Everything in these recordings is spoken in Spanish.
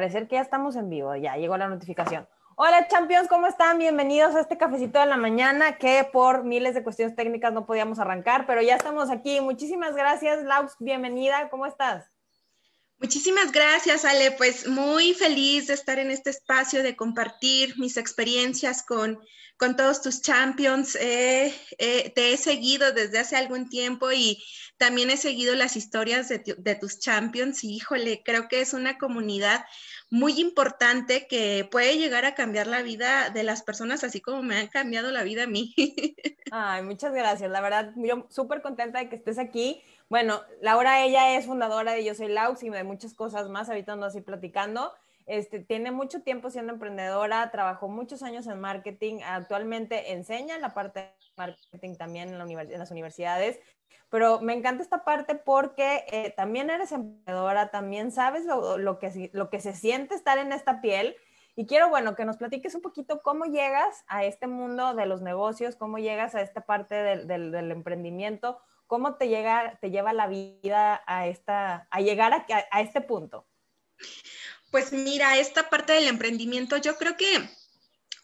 parecer que ya estamos en vivo, ya llegó la notificación. Hola Champions, ¿cómo están? Bienvenidos a este cafecito de la mañana que por miles de cuestiones técnicas no podíamos arrancar, pero ya estamos aquí. Muchísimas gracias, Laux, bienvenida, ¿cómo estás? Muchísimas gracias, Ale. Pues muy feliz de estar en este espacio, de compartir mis experiencias con, con todos tus champions. te he seguido desde hace algún tiempo y también he seguido las historias de, de, tus champions. Y híjole, creo que es una comunidad muy importante que puede llegar a cambiar la vida de las personas, así como me han cambiado la vida a mí. Ay, muchas gracias. La verdad, yo súper contenta de que estés aquí bueno, Laura, ella es fundadora de Yo Soy Laux y de muchas cosas más, ahorita ando así platicando. Este, tiene mucho tiempo siendo emprendedora, trabajó muchos años en marketing, actualmente enseña la parte de marketing también en, la en las universidades, pero me encanta esta parte porque eh, también eres emprendedora, también sabes lo, que, lo que se siente estar en esta piel. Y quiero, bueno, que nos platiques un poquito cómo llegas a este mundo de los negocios, cómo llegas a esta parte del emprendimiento, ¿Cómo te, llega, te lleva la vida a, esta, a llegar a, a este punto? Pues mira, esta parte del emprendimiento, yo creo que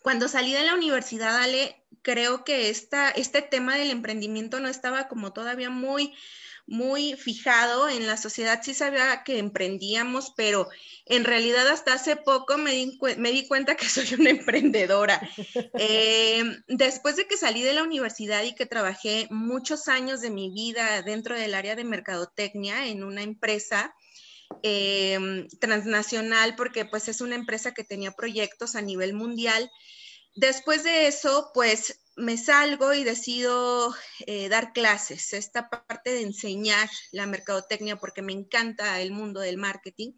cuando salí de la universidad, Ale, creo que esta, este tema del emprendimiento no estaba como todavía muy, muy fijado en la sociedad. Sí sabía que emprendíamos, pero en realidad hasta hace poco me di, me di cuenta que soy una emprendedora. Eh, después de que salí de la universidad y que trabajé muchos años de mi vida dentro del área de mercadotecnia en una empresa, eh, transnacional porque pues es una empresa que tenía proyectos a nivel mundial. Después de eso, pues me salgo y decido eh, dar clases, esta parte de enseñar la mercadotecnia, porque me encanta el mundo del marketing.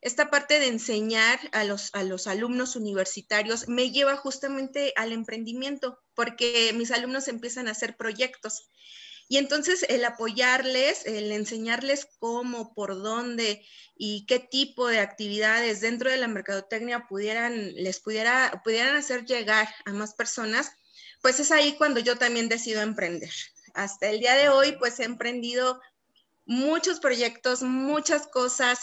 Esta parte de enseñar a los, a los alumnos universitarios me lleva justamente al emprendimiento, porque mis alumnos empiezan a hacer proyectos. Y entonces el apoyarles, el enseñarles cómo, por dónde y qué tipo de actividades dentro de la mercadotecnia pudieran, les pudiera, pudieran hacer llegar a más personas, pues es ahí cuando yo también decido emprender. Hasta el día de hoy, pues he emprendido muchos proyectos, muchas cosas.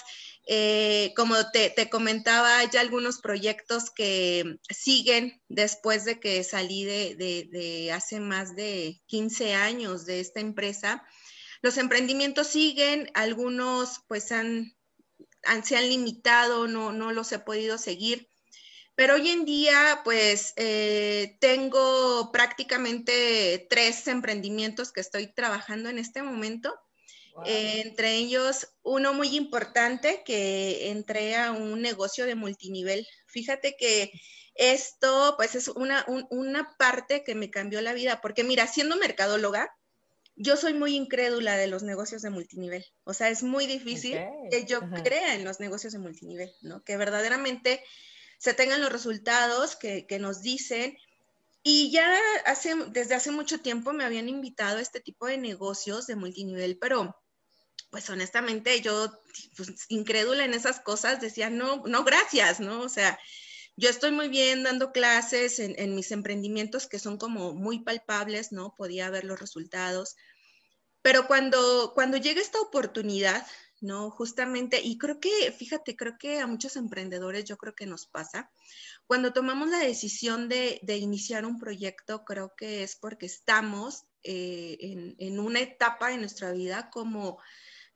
Eh, como te, comentaba, hay algunos proyectos que siguen después de que salí de, hace más de 15 años de esta empresa. Los emprendimientos siguen, algunos pues han, se han limitado, no, no los he podido seguir. Pero hoy en día, pues, eh, tengo prácticamente tres emprendimientos que estoy trabajando en este momento. Eh, entre ellos, uno muy importante que entré a un negocio de multinivel. Fíjate que esto, pues, es una, una parte que me cambió la vida, porque mira, siendo mercadóloga, yo soy muy incrédula de los negocios de multinivel. O sea, es muy difícil que yo crea en los negocios de multinivel, ¿no? Que verdaderamente se tengan los resultados que, nos dicen. Y ya hace, desde hace mucho tiempo me habían invitado a este tipo de negocios de multinivel, pero pues honestamente yo, pues, incrédula en esas cosas, decía, no, no, gracias, ¿no? O sea, yo estoy muy bien dando clases en, en, mis emprendimientos que son como muy palpables, ¿no? Podía ver los resultados. Pero cuando, cuando llega esta oportunidad, ¿no? Justamente, y creo que, fíjate, creo que a muchos emprendedores yo creo que nos pasa. Cuando tomamos la decisión de, iniciar un proyecto, creo que es porque estamos eh, en, una etapa de nuestra vida como,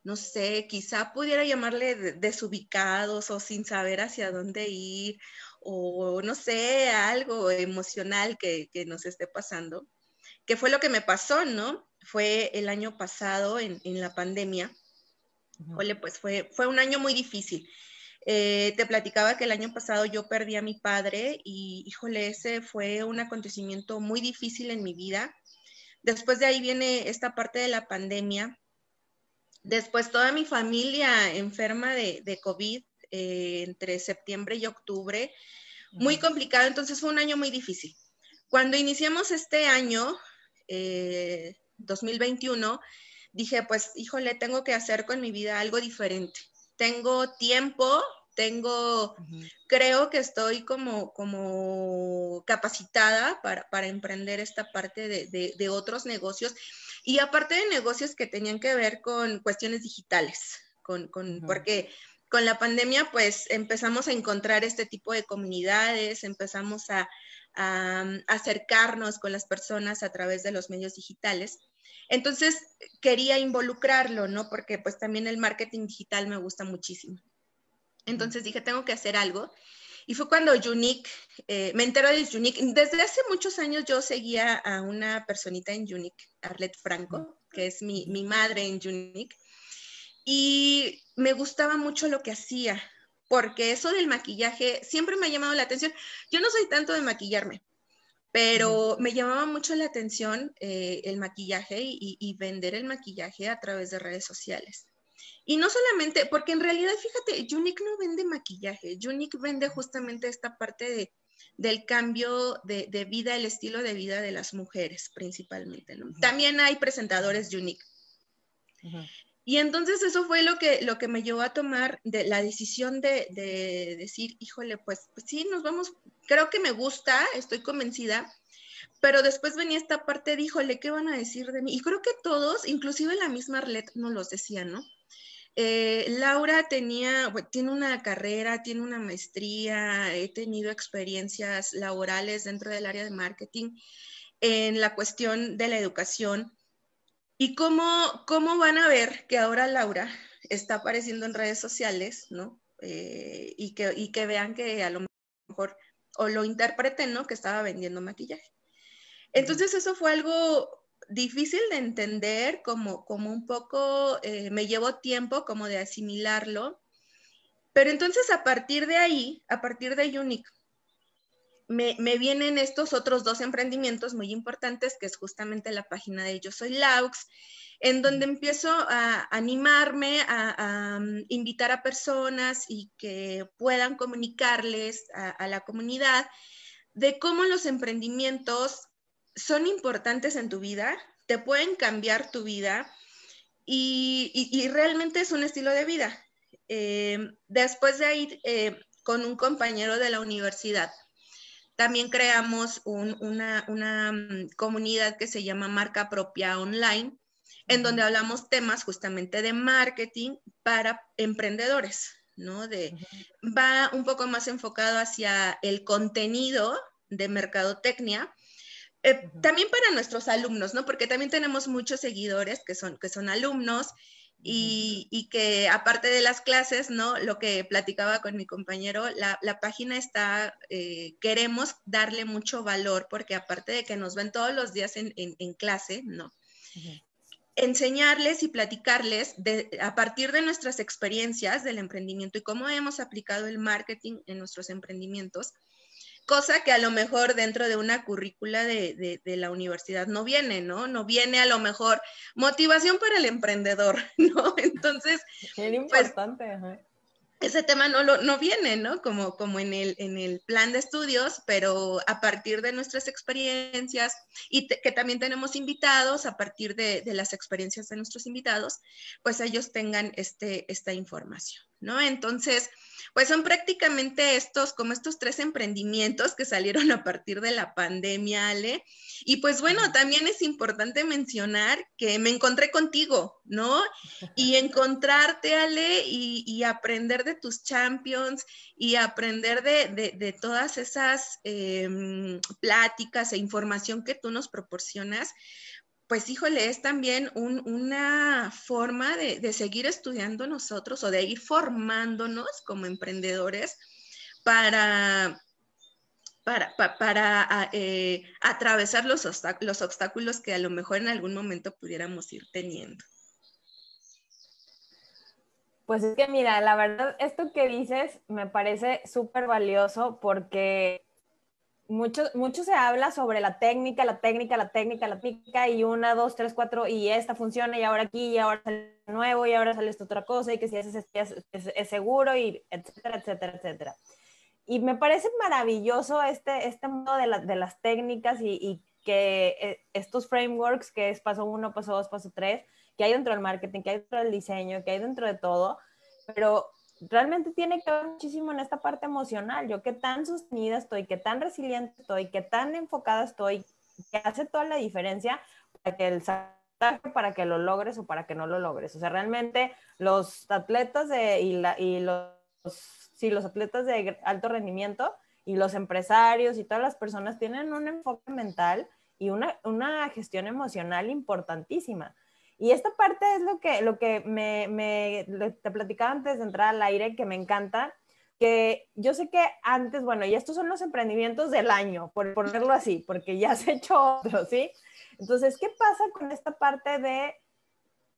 no sé, quizá pudiera llamarle desubicados o sin saber hacia dónde ir, o no sé, algo emocional que, nos esté pasando, que fue lo que me pasó, ¿no? Fue el año pasado en, en la pandemia Ole, pues fue, fue un año muy difícil. Eh, te platicaba que el año pasado yo perdí a mi padre y, híjole, ese fue un acontecimiento muy difícil en mi vida. Después de ahí viene esta parte de la pandemia. Después toda mi familia enferma de, de COVID eh, entre septiembre y octubre. Muy complicado, entonces fue un año muy difícil. Cuando iniciamos este año, 2021, eh, dije, pues, híjole, tengo que hacer con mi vida algo diferente. Tengo tiempo, tengo, creo que estoy como, como capacitada para, emprender esta parte de, otros negocios y aparte de negocios que tenían que ver con cuestiones digitales, con, porque con la pandemia, pues empezamos a encontrar este tipo de comunidades, empezamos a, acercarnos con las personas a través de los medios digitales. Entonces, quería involucrarlo, ¿no? Porque pues también el marketing digital me gusta muchísimo. Entonces dije, tengo que hacer algo. Y fue cuando Unique, eh, me entero de Unique. Desde hace muchos años yo seguía a una personita en Unique, Arlette Franco, que es mi, mi madre en Unique y me gustaba mucho lo que hacía, porque eso del maquillaje siempre me ha llamado la atención. Yo no soy tanto de maquillarme, pero me llamaba mucho la atención eh, el maquillaje y, vender el maquillaje a través de redes sociales. Y no solamente, porque en realidad, fíjate, Unique no vende maquillaje, Unique vende justamente esta parte de, del cambio de, vida, el estilo de vida de las mujeres principalmente. También hay presentadores Unique. Y entonces eso fue lo que, lo que me llevó a tomar de, la decisión de, decir, híjole, pues, pues, sí, nos vamos, creo que me gusta, estoy convencida, pero después venía esta parte de, híjole, ¿qué van a decir de mí? Y creo que todos, inclusive la misma Arlette nos los decía, ¿no? Eh, Laura tenía, tiene una carrera, tiene una maestría, he tenido experiencias laborales dentro del área de marketing en la cuestión de la educación ¿Y cómo, cómo van a ver que ahora Laura está apareciendo en redes sociales, ¿no? Eh, y, que, y que vean que a lo mejor, o lo interpreten, ¿no? Que estaba vendiendo maquillaje. Entonces eso fue algo difícil de entender, como, como un poco, eh, me llevó tiempo como de asimilarlo. Pero entonces a partir de ahí, a partir de Unique, me, vienen estos otros dos emprendimientos muy importantes, que es justamente la página de Yo Soy Laux, en donde empiezo a animarme, a, mm, invitar a personas y que puedan comunicarles a, la comunidad de cómo los emprendimientos son importantes en tu vida, te pueden cambiar tu vida y, realmente es un estilo de vida. Eh, después de ir eh, con un compañero de la universidad, también creamos una, mm, comunidad que se llama Marca Propia Online, en donde hablamos temas justamente de marketing para emprendedores, ¿no? De, Va un poco más enfocado hacia el contenido de mercadotecnia, eh, también para nuestros alumnos, ¿no? Porque también tenemos muchos seguidores que son, que son alumnos y, que aparte de las clases, ¿no? Lo que platicaba con mi compañero, la, página está, eh, queremos darle mucho valor porque aparte de que nos ven todos los días en, clase, ¿no? Enseñarles y platicarles a partir de nuestras experiencias del emprendimiento y cómo hemos aplicado el marketing en nuestros emprendimientos, cosa que a lo mejor dentro de una currícula de, la universidad no viene, ¿no? No viene a lo mejor motivación para el emprendedor, ¿no? Entonces... Es pues, importante, ese tema no, lo, no viene, ¿no? Como, como en, el, en el plan de estudios, pero a partir de nuestras experiencias y que también tenemos invitados, a partir de, de, las experiencias de nuestros invitados, pues ellos tengan este, esta información, ¿no? Entonces, pues son prácticamente estos, como estos tres emprendimientos que salieron a partir de la pandemia, Ale. Y pues bueno, también es importante mencionar que me encontré contigo, ¿no? Y encontrarte, Ale, y, aprender de tus champions y aprender de, todas esas em, pláticas e información que tú nos proporcionas pues híjole, es también una forma de, seguir estudiando nosotros o de ir formándonos como emprendedores para, para, para, eh, atravesar los, los obstáculos que a lo mejor en algún momento pudiéramos ir teniendo. Pues es que mira, la verdad, esto que dices me parece súper valioso porque mucho, mucho se habla sobre la técnica, la técnica, la técnica, la técnica, y una, dos, tres, cuatro, y esta funciona, y ahora aquí, y ahora sale nuevo, y ahora sale esta otra cosa, y que si haces es, es, seguro, y etcétera, etcétera, etcétera. Y me parece maravilloso este, este mundo de, de las técnicas y, y que eh, estos frameworks, que es paso uno, paso dos, paso tres, que hay dentro del marketing, que hay dentro del diseño, que hay dentro de todo, pero realmente tiene que ver muchísimo en esta parte emocional. Yo qué tan sostenida estoy, qué tan resiliente estoy, qué tan enfocada estoy, que hace toda la diferencia para que el para que lo logres o para que no lo logres. O sea, realmente los atletas de, y, la, y los, sí, los atletas de alto rendimiento y los empresarios y todas las personas tienen un enfoque mental y una, una gestión emocional importantísima. Y esta parte es lo que, lo que me, me, te platicaba antes de entrar al aire, que me encanta, que yo sé que antes, bueno, y estos son los emprendimientos del año, por ponerlo así, porque ya has hecho otro, ¿sí? Entonces, ¿qué pasa con esta parte de,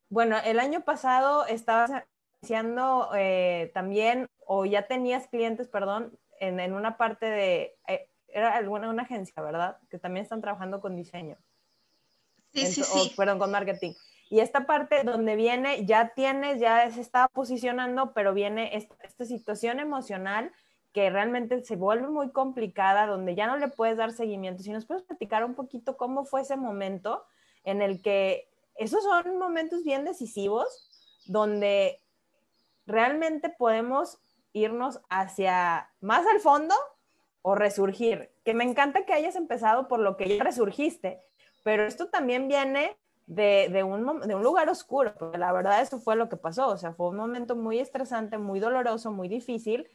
bueno, el año pasado estabas iniciando eh, también, o ya tenías clientes, perdón, en, en una parte de, eh, era alguna una agencia, ¿verdad? Que también están trabajando con diseño. Sí, sí, sí. perdón, con marketing. Y esta parte donde viene, ya tienes, ya se está posicionando, pero viene esta, esta situación emocional que realmente se vuelve muy complicada, donde ya no le puedes dar seguimiento. Si nos puedes platicar un poquito cómo fue ese momento en el que esos son momentos bien decisivos, donde realmente podemos irnos hacia más al fondo o resurgir. Que me encanta que hayas empezado por lo que ya resurgiste, pero esto también viene de, de, un, de un lugar oscuro, porque la verdad eso fue lo que pasó, o sea, fue un momento muy estresante, muy doloroso, muy difícil,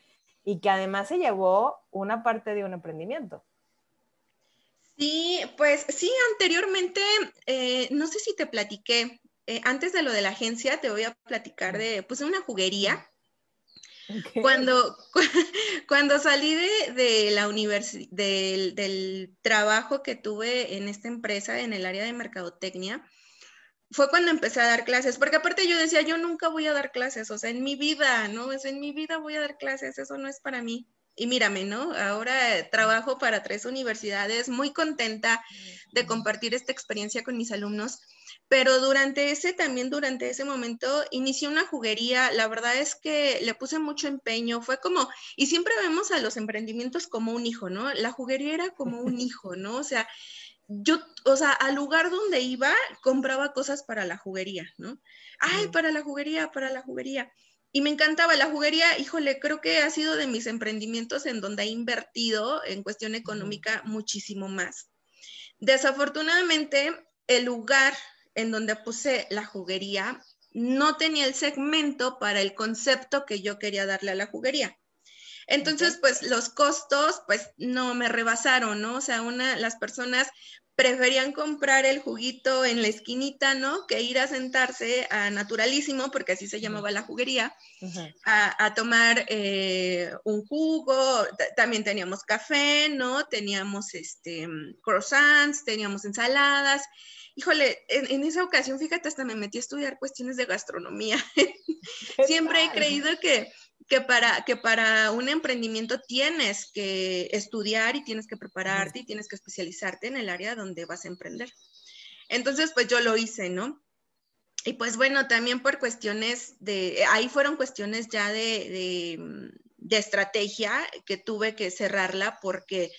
y que además se llevó una parte de un emprendimiento. Sí, pues sí, anteriormente, eh, no sé si te platiqué, eh, antes de lo de la agencia, te voy a platicar de, pues, una juguería. Cuando, cuando salí de, de la universidad, del, del, trabajo que tuve en esta empresa en el área de mercadotecnia, fue cuando empecé a dar clases, porque aparte yo decía, yo nunca voy a dar clases, o sea, en mi vida, ¿no? Es en mi vida voy a dar clases, eso no es para mí. Y mírame, ¿no? Ahora trabajo para tres universidades, muy contenta de compartir esta experiencia con mis alumnos, pero durante ese, también durante ese momento, inicié una juguería, la verdad es que le puse mucho empeño, fue como, y siempre vemos a los emprendimientos como un hijo, ¿no? La juguería era como un hijo, ¿no? O sea, yo, o sea, al lugar donde iba, compraba cosas para la juguería, ¿no? Ay, para la juguería, para la juguería. Y me encantaba la juguería, híjole, creo que ha sido de mis emprendimientos en donde he invertido en cuestión económica muchísimo más. Desafortunadamente, el lugar en donde puse la juguería no tenía el segmento para el concepto que yo quería darle a la juguería. Entonces, pues los costos, pues no me rebasaron, ¿no? O sea, una, las personas preferían comprar el juguito en la esquinita, ¿no? Que ir a sentarse a Naturalísimo, porque así se llamaba la juguería, a, tomar eh, un jugo. También teníamos café, ¿no? Teníamos este, croissants, teníamos ensaladas. Híjole, en, en, esa ocasión, fíjate, hasta me metí a estudiar cuestiones de gastronomía. Siempre he creído que que para, que para un emprendimiento tienes que estudiar y tienes que prepararte y tienes que especializarte en el área donde vas a emprender. Entonces, pues yo lo hice, ¿no? Y pues bueno, también por cuestiones de, ahí fueron cuestiones ya de, de, estrategia que tuve que cerrarla porque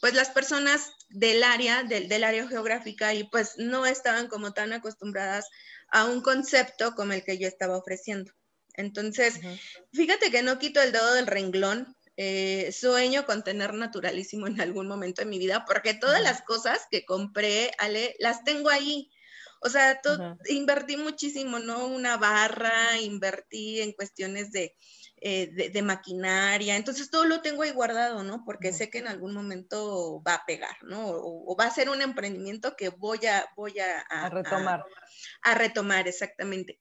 pues las personas del área, del, del área geográfica y pues no estaban como tan acostumbradas a un concepto como el que yo estaba ofreciendo. Entonces, fíjate que no quito el dedo del renglón. Eh, sueño con tener naturalísimo en algún momento de mi vida, porque todas las cosas que compré, Ale, las tengo ahí. O sea, invertí muchísimo, ¿no? Una barra, invertí en cuestiones de, eh, de, maquinaria, entonces todo lo tengo ahí guardado, ¿no? Porque sé que en algún momento va a pegar, ¿no? O, va a ser un emprendimiento que voy a, voy a, retomar. A, retomar, exactamente.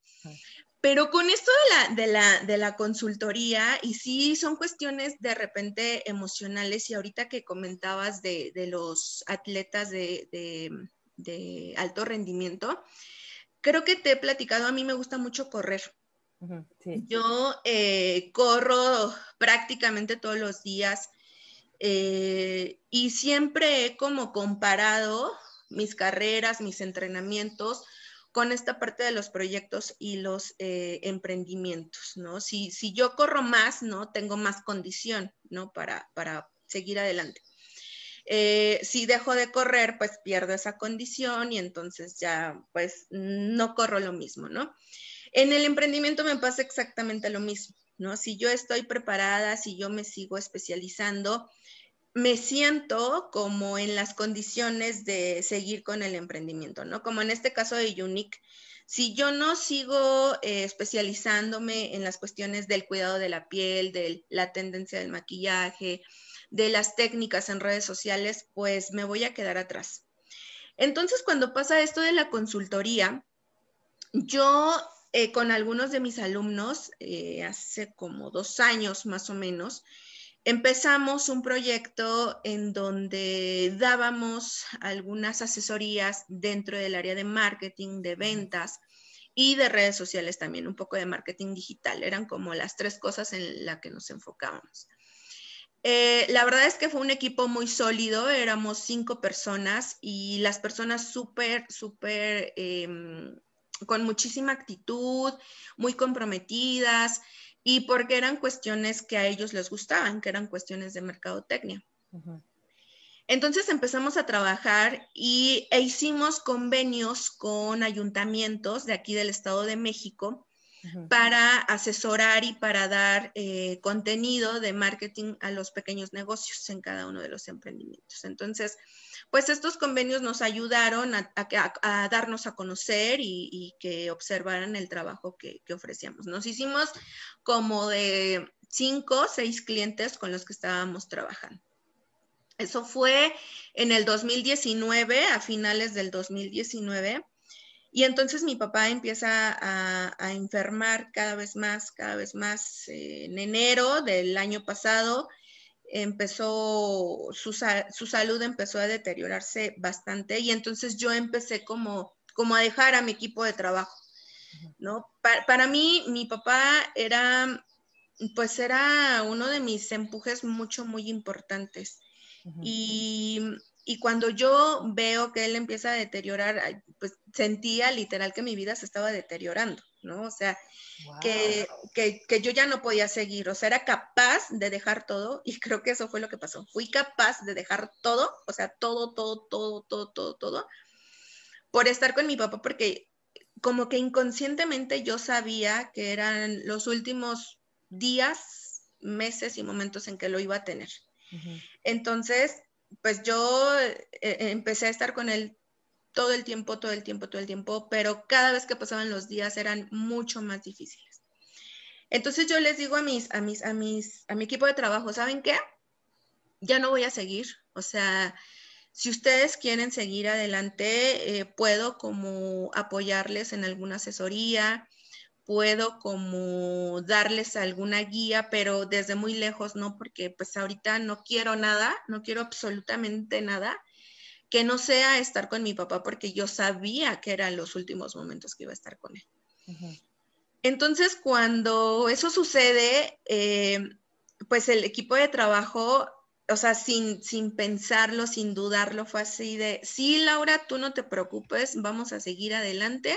Pero con esto de la, de la, consultoría, y sí son cuestiones de repente emocionales, y ahorita que comentabas de, los atletas de, alto rendimiento, creo que te he platicado, a mí me gusta mucho correr. Yo eh, corro prácticamente todos los días eh, y siempre he como comparado mis carreras, mis entrenamientos con esta parte de los proyectos y los eh, emprendimientos, ¿no? Si, si yo corro más, ¿no? Tengo más condición, ¿no? Para, para seguir adelante. Eh, si dejo de correr, pues pierdo esa condición y entonces ya, pues no corro lo mismo, ¿no? En el emprendimiento me pasa exactamente lo mismo, ¿no? Si yo estoy preparada, si yo me sigo especializando, me siento como en las condiciones de seguir con el emprendimiento, ¿no? Como en este caso de Unique, si yo no sigo eh, especializándome en las cuestiones del cuidado de la piel, de la tendencia del maquillaje, de las técnicas en redes sociales, pues me voy a quedar atrás. Entonces, cuando pasa esto de la consultoría, yo eh, con algunos de mis alumnos, eh, hace como dos años más o menos, empezamos un proyecto en donde dábamos algunas asesorías dentro del área de marketing, de ventas y de redes sociales también, un poco de marketing digital. Eran como las tres cosas en las que nos enfocábamos. Eh, la verdad es que fue un equipo muy sólido, éramos cinco personas y las personas súper, súper, em, con muchísima actitud, muy comprometidas y porque eran cuestiones que a ellos les gustaban, que eran cuestiones de mercadotecnia. Entonces empezamos a trabajar y, e hicimos convenios con ayuntamientos de aquí del Estado de México para asesorar y para dar eh, contenido de marketing a los pequeños negocios en cada uno de los emprendimientos. Entonces, pues estos convenios nos ayudaron a, darnos a conocer y, que observaran el trabajo que, que, ofrecíamos. Nos hicimos como de cinco, seis clientes con los que estábamos trabajando. Eso fue en el 2019, a finales del 2019. Y entonces mi papá empieza a, enfermar cada vez más, cada vez más. en enero del año pasado empezó, su, salud empezó a deteriorarse bastante y entonces yo empecé como, como a dejar a mi equipo de trabajo, ¿no? para mí, mi papá era, pues era uno de mis empujes mucho, muy importantes. Y y cuando yo veo que él empieza a deteriorar, pues sentía literal que mi vida se estaba deteriorando, ¿no? O sea, que, que, yo ya no podía seguir, o sea, era capaz de dejar todo y creo que eso fue lo que pasó. Fui capaz de dejar todo, o sea, todo, todo, todo, todo, todo, todo, por estar con mi papá, porque como que inconscientemente yo sabía que eran los últimos días, meses y momentos en que lo iba a tener. Entonces, pues yo eh, eh, empecé a estar con él todo el tiempo, todo el tiempo, todo el tiempo, pero cada vez que pasaban los días eran mucho más difíciles. Entonces yo les digo a mis, a mis, a mis, a mi equipo de trabajo, ¿saben qué? Ya no voy a seguir. O sea, si ustedes quieren seguir adelante, eh, puedo como apoyarles en alguna asesoría, puedo como darles alguna guía, pero desde muy lejos, ¿no? Porque pues ahorita no quiero nada, no quiero absolutamente nada que no sea estar con mi papá, porque yo sabía que eran los últimos momentos que iba a estar con él. Entonces, cuando eso sucede, eh, pues el equipo de trabajo, o sea, sin, sin pensarlo, sin dudarlo, fue así de, sí, Laura, tú no te preocupes, vamos a seguir adelante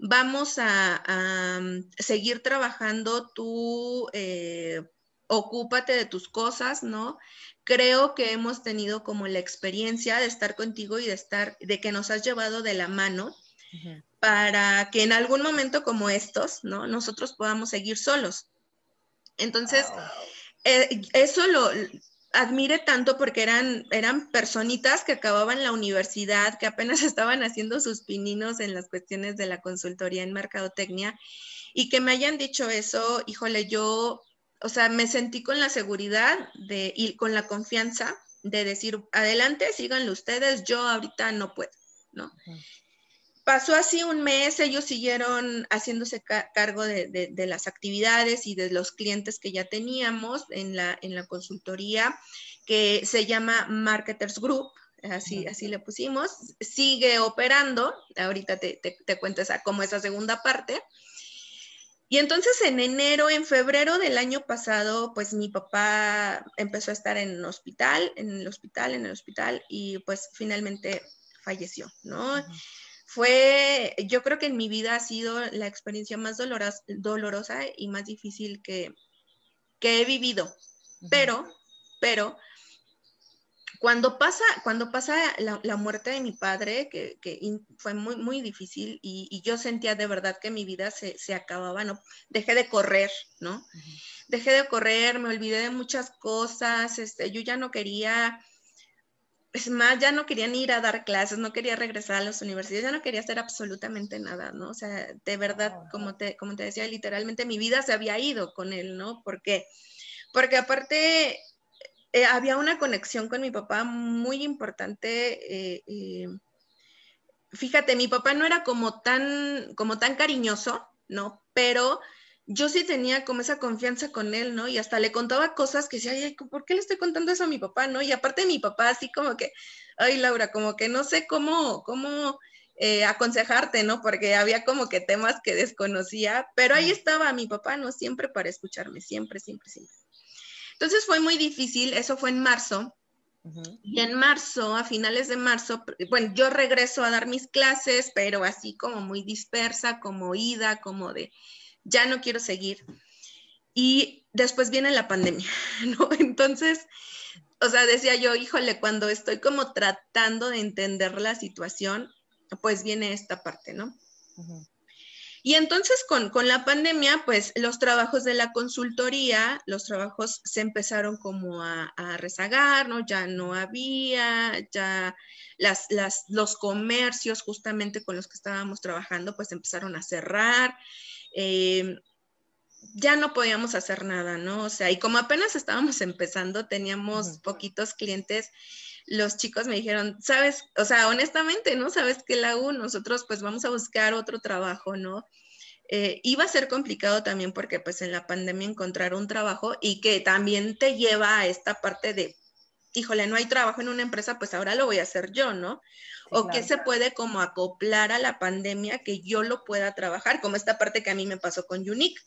vamos a, mm, seguir trabajando, tú eh, ocúpate de tus cosas, ¿no? Creo que hemos tenido como la experiencia de estar contigo y de estar, de que nos has llevado de la mano para que en algún momento como estos, ¿no? Nosotros podamos seguir solos. Entonces, eh, eso lo, admire tanto porque eran, eran personitas que acababan la universidad, que apenas estaban haciendo sus pininos en las cuestiones de la consultoría en mercadotecnia y que me hayan dicho eso, híjole, yo, o sea, me sentí con la seguridad de, y con la confianza de decir, adelante, síganlo ustedes, yo ahorita no puedo, ¿no? pasó así un mes, ellos siguieron haciéndose cargo de, las actividades y de los clientes que ya teníamos en la, en la consultoría, que se llama Marketers Group, así, así le pusimos, sigue operando, ahorita te, te, cuento esa, como esa segunda parte. Y entonces en enero, en febrero del año pasado, pues mi papá empezó a estar en el hospital, en el hospital, en el hospital, y pues finalmente falleció, ¿no? fue, yo creo que en mi vida ha sido la experiencia más dolorosa, dolorosa y más difícil que, he vivido. Pero, pero, cuando pasa, cuando pasa la, muerte de mi padre, que, fue muy, muy difícil y, yo sentía de verdad que mi vida se, acababa, ¿no? Dejé de correr, ¿no? Dejé de correr, me olvidé de muchas cosas, este, yo ya no quería, es más, ya no quería ni ir a dar clases, no quería regresar a las universidades, ya no quería hacer absolutamente nada, ¿no? O sea, de verdad, como te, como te decía, literalmente mi vida se había ido con él, ¿no? Porque, porque aparte eh, había una conexión con mi papá muy importante. Eh, eh, fíjate, mi papá no era como tan, como tan cariñoso, ¿no? Pero yo sí tenía como esa confianza con él, ¿no? Y hasta le contaba cosas que decía, ay, ¿por qué le estoy contando eso a mi papá, no? Y aparte mi papá, así como que, ay, Laura, como que no sé cómo, cómo aconsejarte, ¿no? Porque había como que temas que desconocía, pero ahí estaba mi papá, ¿no? Siempre para escucharme, siempre, siempre, siempre. Entonces fue muy difícil, eso fue en marzo. Y en marzo, a finales de marzo, bueno, yo regreso a dar mis clases, pero así como muy dispersa, como ida, como de, ya no quiero seguir. Y después viene la pandemia, ¿no? Entonces, o sea, decía yo, híjole, cuando estoy como tratando de entender la situación, pues viene esta parte, ¿no? Y entonces con, la pandemia, pues los trabajos de la consultoría, los trabajos se empezaron como a, rezagar, ¿no? Ya no había, ya las, los comercios justamente con los que estábamos trabajando, pues empezaron a cerrar. Eh, ya no podíamos hacer nada, ¿no? O sea, y como apenas estábamos empezando, teníamos poquitos clientes los chicos me dijeron, sabes, o sea, honestamente, ¿no? Sabes que la U, nosotros pues vamos a buscar otro trabajo, ¿no? Eh, iba a ser complicado también porque pues en la pandemia encontrar un trabajo y que también te lleva a esta parte de, híjole, no hay trabajo en una empresa, pues ahora lo voy a hacer yo, ¿no? o que se puede como acoplar a la pandemia que yo lo pueda trabajar, como esta parte que a mí me pasó con Unique.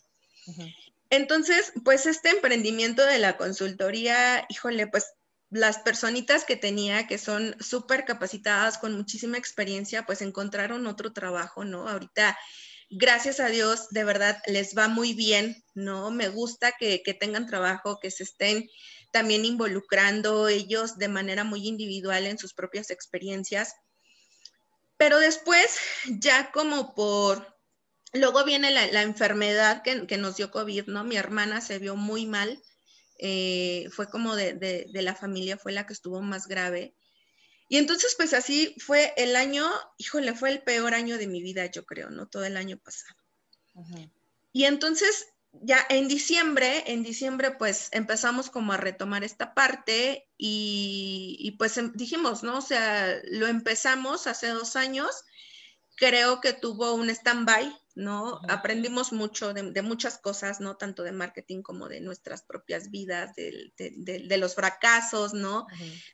Entonces, pues este emprendimiento de la consultoría, híjole, pues las personitas que tenía, que son súper capacitadas, con muchísima experiencia, pues encontraron otro trabajo, ¿no? Ahorita, gracias a Dios, de verdad, les va muy bien, ¿no? Me gusta que, tengan trabajo, que se estén también involucrando ellos de manera muy individual en sus propias experiencias. Pero después, ya como por, luego viene la, enfermedad que, que, nos dio COVID, ¿no? Mi hermana se vio muy mal eh, fue como de, la familia, fue la que estuvo más grave. Y entonces, pues así fue el año, híjole, fue el peor año de mi vida, yo creo, ¿no? Todo el año pasado. Y entonces, ya en diciembre, en diciembre, pues empezamos como a retomar esta parte y, y pues em, dijimos, ¿no? O sea, lo empezamos hace dos años, creo que tuvo un stand-by, ¿no? Aprendimos mucho de, muchas cosas, ¿no? Tanto de marketing como de nuestras propias vidas, de, los fracasos, ¿no?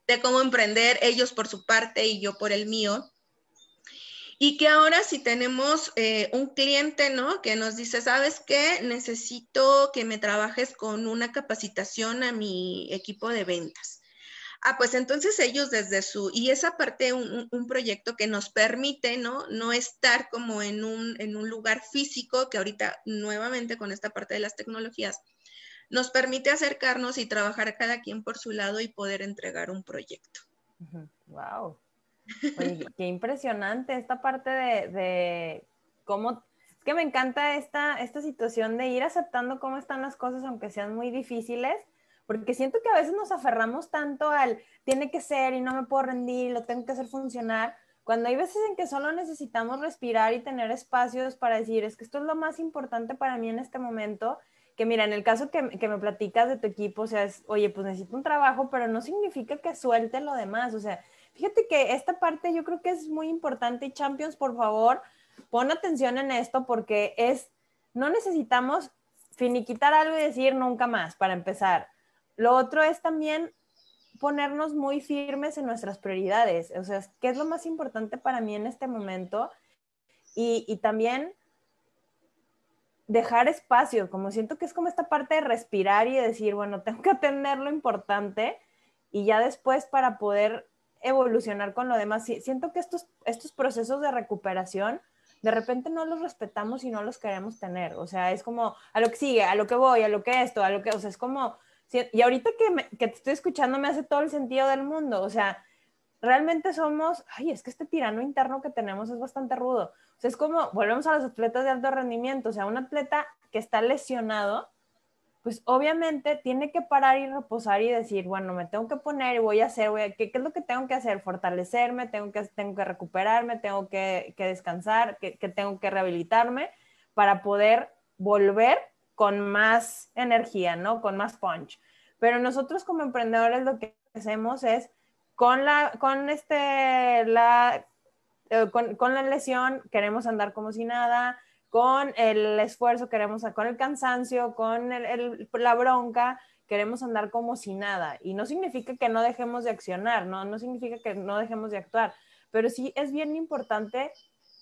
De cómo emprender, ellos por su parte y yo por el mío. Y que ahora si tenemos eh, un cliente, ¿no? Que nos dice, ¿sabes qué? Necesito que me trabajes con una capacitación a mi equipo de ventas. Ah, pues entonces ellos desde su, y esa parte, un, un, proyecto que nos permite, ¿no? No estar como en un, en un lugar físico, que ahorita nuevamente con esta parte de las tecnologías, nos permite acercarnos y trabajar cada quien por su lado y poder entregar un proyecto. Wow. Oye, qué impresionante esta parte de, de, cómo, es que me encanta esta, esta situación de ir aceptando cómo están las cosas, aunque sean muy difíciles, porque siento que a veces nos aferramos tanto al tiene que ser y no me puedo rendir, lo tengo que hacer funcionar, cuando hay veces en que solo necesitamos respirar y tener espacios para decir, es que esto es lo más importante para mí en este momento, que mira, en el caso que, que me platicas de tu equipo, o sea, es, oye, pues necesito un trabajo, pero no significa que suelte lo demás, o sea, fíjate que esta parte yo creo que es muy importante y Champions, por favor, pon atención en esto porque es, no necesitamos finiquitar algo y decir nunca más para empezar lo otro es también ponernos muy firmes en nuestras prioridades, o sea, ¿qué es lo más importante para mí en este momento? Y, también dejar espacio, como siento que es como esta parte de respirar y decir, bueno, tengo que atender lo importante y ya después para poder evolucionar con lo demás. Siento que estos, estos procesos de recuperación de repente no los respetamos y no los queremos tener. O sea, es como a lo que sigue, a lo que voy, a lo que esto, a lo que, o sea, es como y ahorita que, que te estoy escuchando me hace todo el sentido del mundo, o sea, realmente somos, ay, es que este tirano interno que tenemos es bastante rudo. O sea, es como, volvemos a los atletas de alto rendimiento, o sea, un atleta que está lesionado, pues obviamente tiene que parar y reposar y decir, bueno, me tengo que poner y voy a hacer, voy a, ¿qué, es lo que tengo que hacer? Fortalecerme, tengo que, tengo que recuperarme, tengo que, descansar, que, que tengo que rehabilitarme para poder volver con más energía, ¿no? Con más punch. Pero nosotros como emprendedores lo que hacemos es con la, con este, la, eh, con, la lesión queremos andar como si nada, con el esfuerzo queremos, con el cansancio, con la bronca, queremos andar como si nada. Y no significa que no dejemos de accionar, ¿no? No significa que no dejemos de actuar, pero sí es bien importante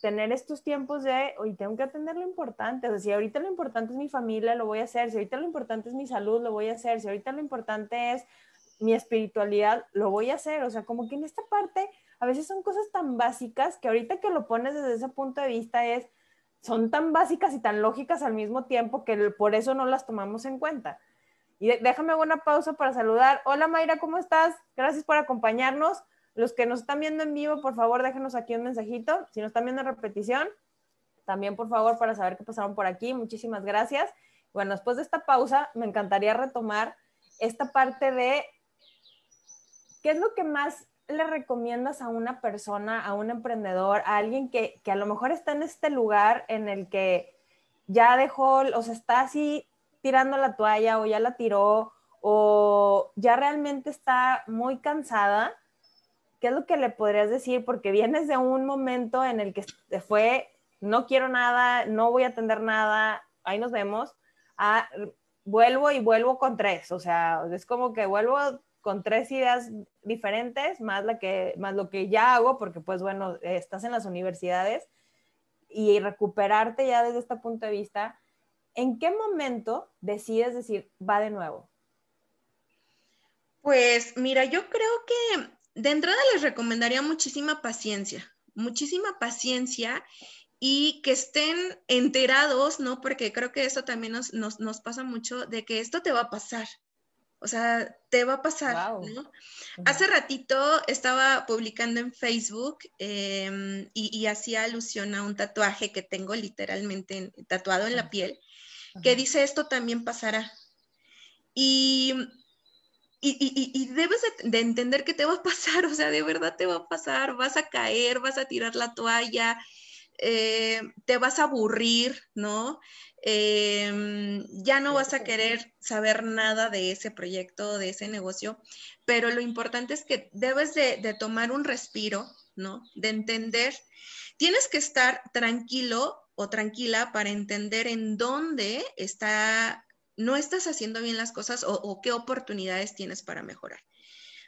tener estos tiempos de, hoy tengo que atender lo importante, o sea, si ahorita lo importante es mi familia, lo voy a hacer, si ahorita lo importante es mi salud, lo voy a hacer, si ahorita lo importante es mi espiritualidad, lo voy a hacer. O sea, como que en esta parte a veces son cosas tan básicas que ahorita que lo pones desde ese punto de vista es, son tan básicas y tan lógicas al mismo tiempo que por eso no las tomamos en cuenta. Y déjame una pausa para saludar. Hola Mayra, ¿cómo estás? Gracias por acompañarnos. Los que nos están viendo en vivo, por favor, déjenos aquí un mensajito. Si nos están viendo en repetición, también por favor para saber qué pasaron por aquí. Muchísimas gracias. Bueno, después de esta pausa, me encantaría retomar esta parte de ¿qué es lo que más le recomiendas a una persona, a un emprendedor, a alguien que, a lo mejor está en este lugar en el que ya dejó, o sea, está así tirando la toalla o ya la tiró o ya realmente está muy cansada? ¿Qué es lo que le podrías decir? Porque vienes de un momento en el que fue, no quiero nada, no voy a atender nada, ahí nos vemos, a, vuelvo y vuelvo con tres, o sea, es como que vuelvo con tres ideas diferentes, más, la que, más lo que ya hago, porque pues bueno, estás en las universidades y recuperarte ya desde este punto de vista, ¿en qué momento decides decir, va de nuevo? Pues mira, yo creo que de entrada les recomendaría muchísima paciencia, muchísima paciencia y que estén enterados, ¿no? Porque creo que eso también nos, nos, nos pasa mucho de que esto te va a pasar, o sea, te va a pasar, ¿no? Hace ratito estaba publicando en Facebook em, y, hacía alusión a un tatuaje que tengo literalmente tatuado en la piel, que dice esto también pasará. Y, y, debes de, entender que te va a pasar, o sea, de verdad te va a pasar, vas a caer, vas a tirar la toalla, eh, te vas a aburrir, ¿no? Em, ya no vas a querer saber nada de ese proyecto, de ese negocio, pero lo importante es que debes de, tomar un respiro, ¿no? De entender, tienes que estar tranquilo o tranquila para entender en dónde está, no estás haciendo bien las cosas o, qué oportunidades tienes para mejorar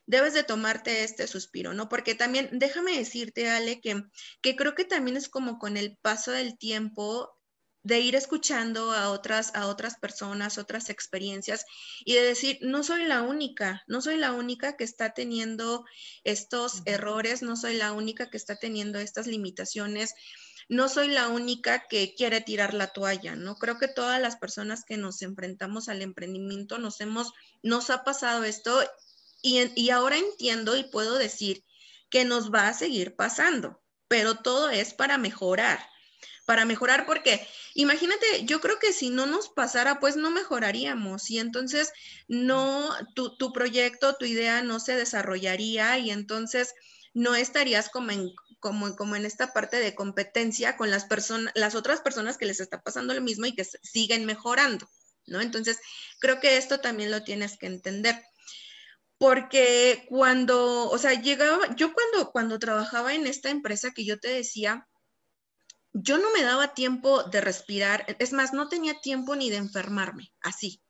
debes de tomarte este suspiro, ¿no? Porque también, déjame decirte, Ale, que, que creo que también es como con el paso del tiempo, de ir escuchando a otras, a otras personas, otras experiencias y de decir, no soy la única, no soy la única que está teniendo estos errores, no soy la única que está teniendo estas limitaciones, no soy la única que quiere tirar la toalla, ¿no? Creo que todas las personas que nos enfrentamos al emprendimiento nos hemos, nos ha pasado esto y, ahora entiendo y puedo decir que nos va a seguir pasando, pero todo es para mejorar para mejorar, porque imagínate, yo creo que si no nos pasara, pues no mejoraríamos y entonces no, tu proyecto, tu idea no se desarrollaría y entonces no estarías como en, como, como en esta parte de competencia con las personas, las otras personas que les está pasando lo mismo y que siguen mejorando, ¿no? Entonces, creo que esto también lo tienes que entender. Porque cuando, o sea, llegaba, yo cuando, cuando trabajaba en esta empresa que yo te decía, yo no me daba tiempo de respirar, es más, no tenía tiempo ni de enfermarme, así.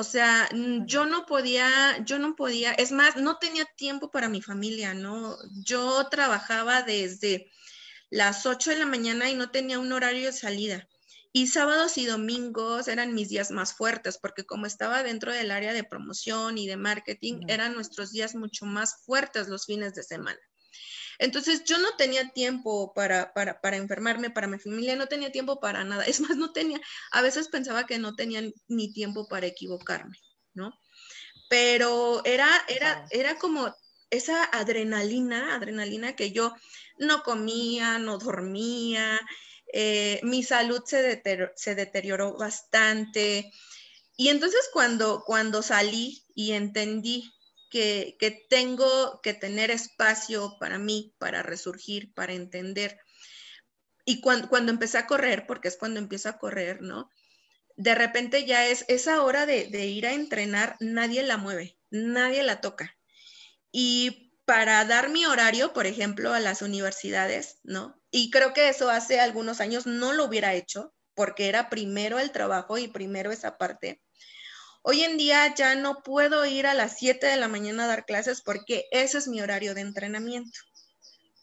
O sea, yo no podía, yo no podía, es más, no tenía tiempo para mi familia, ¿no? Yo trabajaba desde las 8 de la mañana y no tenía un horario de salida. Y sábados y domingos eran mis días más fuertes, porque como estaba dentro del área de promoción y de marketing, eran nuestros días mucho más fuertes los fines de semana. Entonces yo no tenía tiempo para, para, para, enfermarme, para mi familia, no tenía tiempo para nada. Es más, no tenía, a veces pensaba que no tenía ni tiempo para equivocarme, ¿no? pero era, era, era como esa adrenalina, adrenalina que yo no comía, no dormía, eh, mi salud se, deterioró bastante. Y entonces cuando, cuando salí y entendí que, tengo que tener espacio para mí, para resurgir, para entender, y cuando, cuando empecé a correr, porque es cuando empiezo a correr, ¿no? De repente ya es esa hora de, de ir a entrenar, nadie la mueve, nadie la toca. Y para dar mi horario, por ejemplo, a las universidades, ¿no? Y creo que eso hace algunos años no lo hubiera hecho, porque era primero el trabajo y primero esa parte. Hoy en día ya no puedo ir a las 7 de la mañana a dar clases porque ese es mi horario de entrenamiento.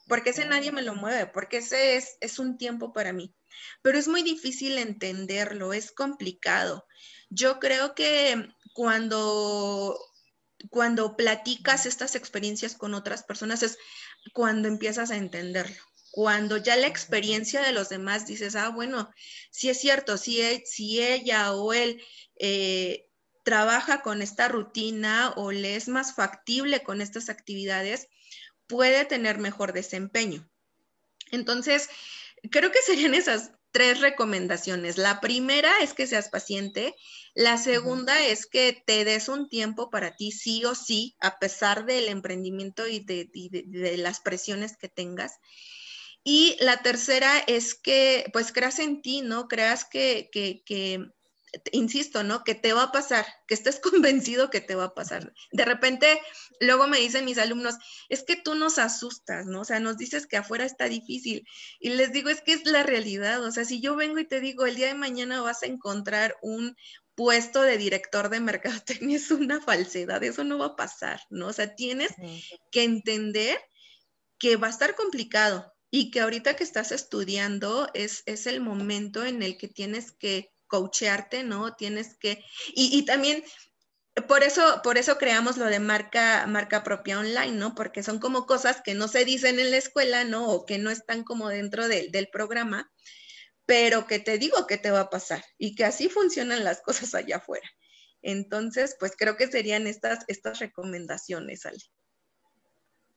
Porque ese nadie me lo mueve, porque ese es, es un tiempo para mí. Pero es muy difícil entenderlo, es complicado. Yo creo que cuando cuando platicas estas experiencias con otras personas es cuando empiezas a entenderlo. Cuando ya la experiencia de los demás dices, ah, bueno, si es cierto, si, e, si ella o él eh, trabaja con esta rutina o le es más factible con estas actividades, puede tener mejor desempeño. Entonces, creo que serían esas tres recomendaciones. La primera es que seas paciente. La segunda es que te des un tiempo para ti, sí o sí, a pesar del emprendimiento y de, las presiones que tengas. Y la tercera es que, pues, creas en ti, ¿no? Creas que, que, que insisto, ¿no? Que te va a pasar, que estés convencido que te va a pasar. De repente, luego me dicen mis alumnos, es que tú nos asustas, ¿no? O sea, nos dices que afuera está difícil. Y les digo, es que es la realidad. O sea, si yo vengo y te digo, el día de mañana vas a encontrar un puesto de director de mercadotecnia, es una falsedad, eso no va a pasar, ¿no? O sea, tienes que entender que va a estar complicado y que ahorita que estás estudiando es, es el momento en el que tienes que coachearte, ¿no? Tienes que, y, y, también por eso, por eso creamos lo de marca, marca propia online, ¿no? Porque son como cosas que no se dicen en la escuela, ¿no? O que no están como dentro del programa, pero que te digo que te va a pasar y que así funcionan las cosas allá afuera. Entonces, pues creo que serían estas, estas recomendaciones, Ale.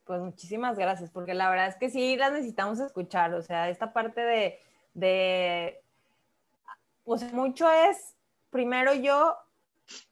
Pues muchísimas gracias, porque la verdad es que sí las necesitamos escuchar, o sea, esta parte de, de pues mucho es, primero yo,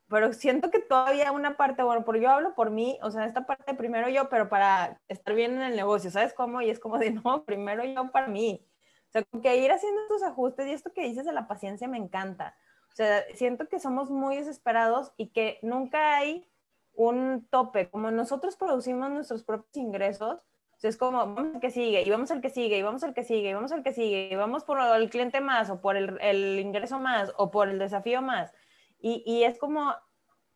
pero siento que todavía una parte, bueno, por yo hablo por mí, o sea, esta parte primero yo, pero para estar bien en el negocio, ¿sabes cómo? Y es como de, no, primero yo para mí. O sea, que ir haciendo tus ajustes y esto que dices de la paciencia me encanta. O sea, siento que somos muy desesperados y que nunca hay un tope. Como nosotros producimos nuestros propios ingresos, es como, vamos al que sigue, y vamos al que sigue, y vamos al que sigue, y vamos al que sigue, y vamos por el cliente más, o por el, el ingreso más, o por el desafío más. Y, y, es como,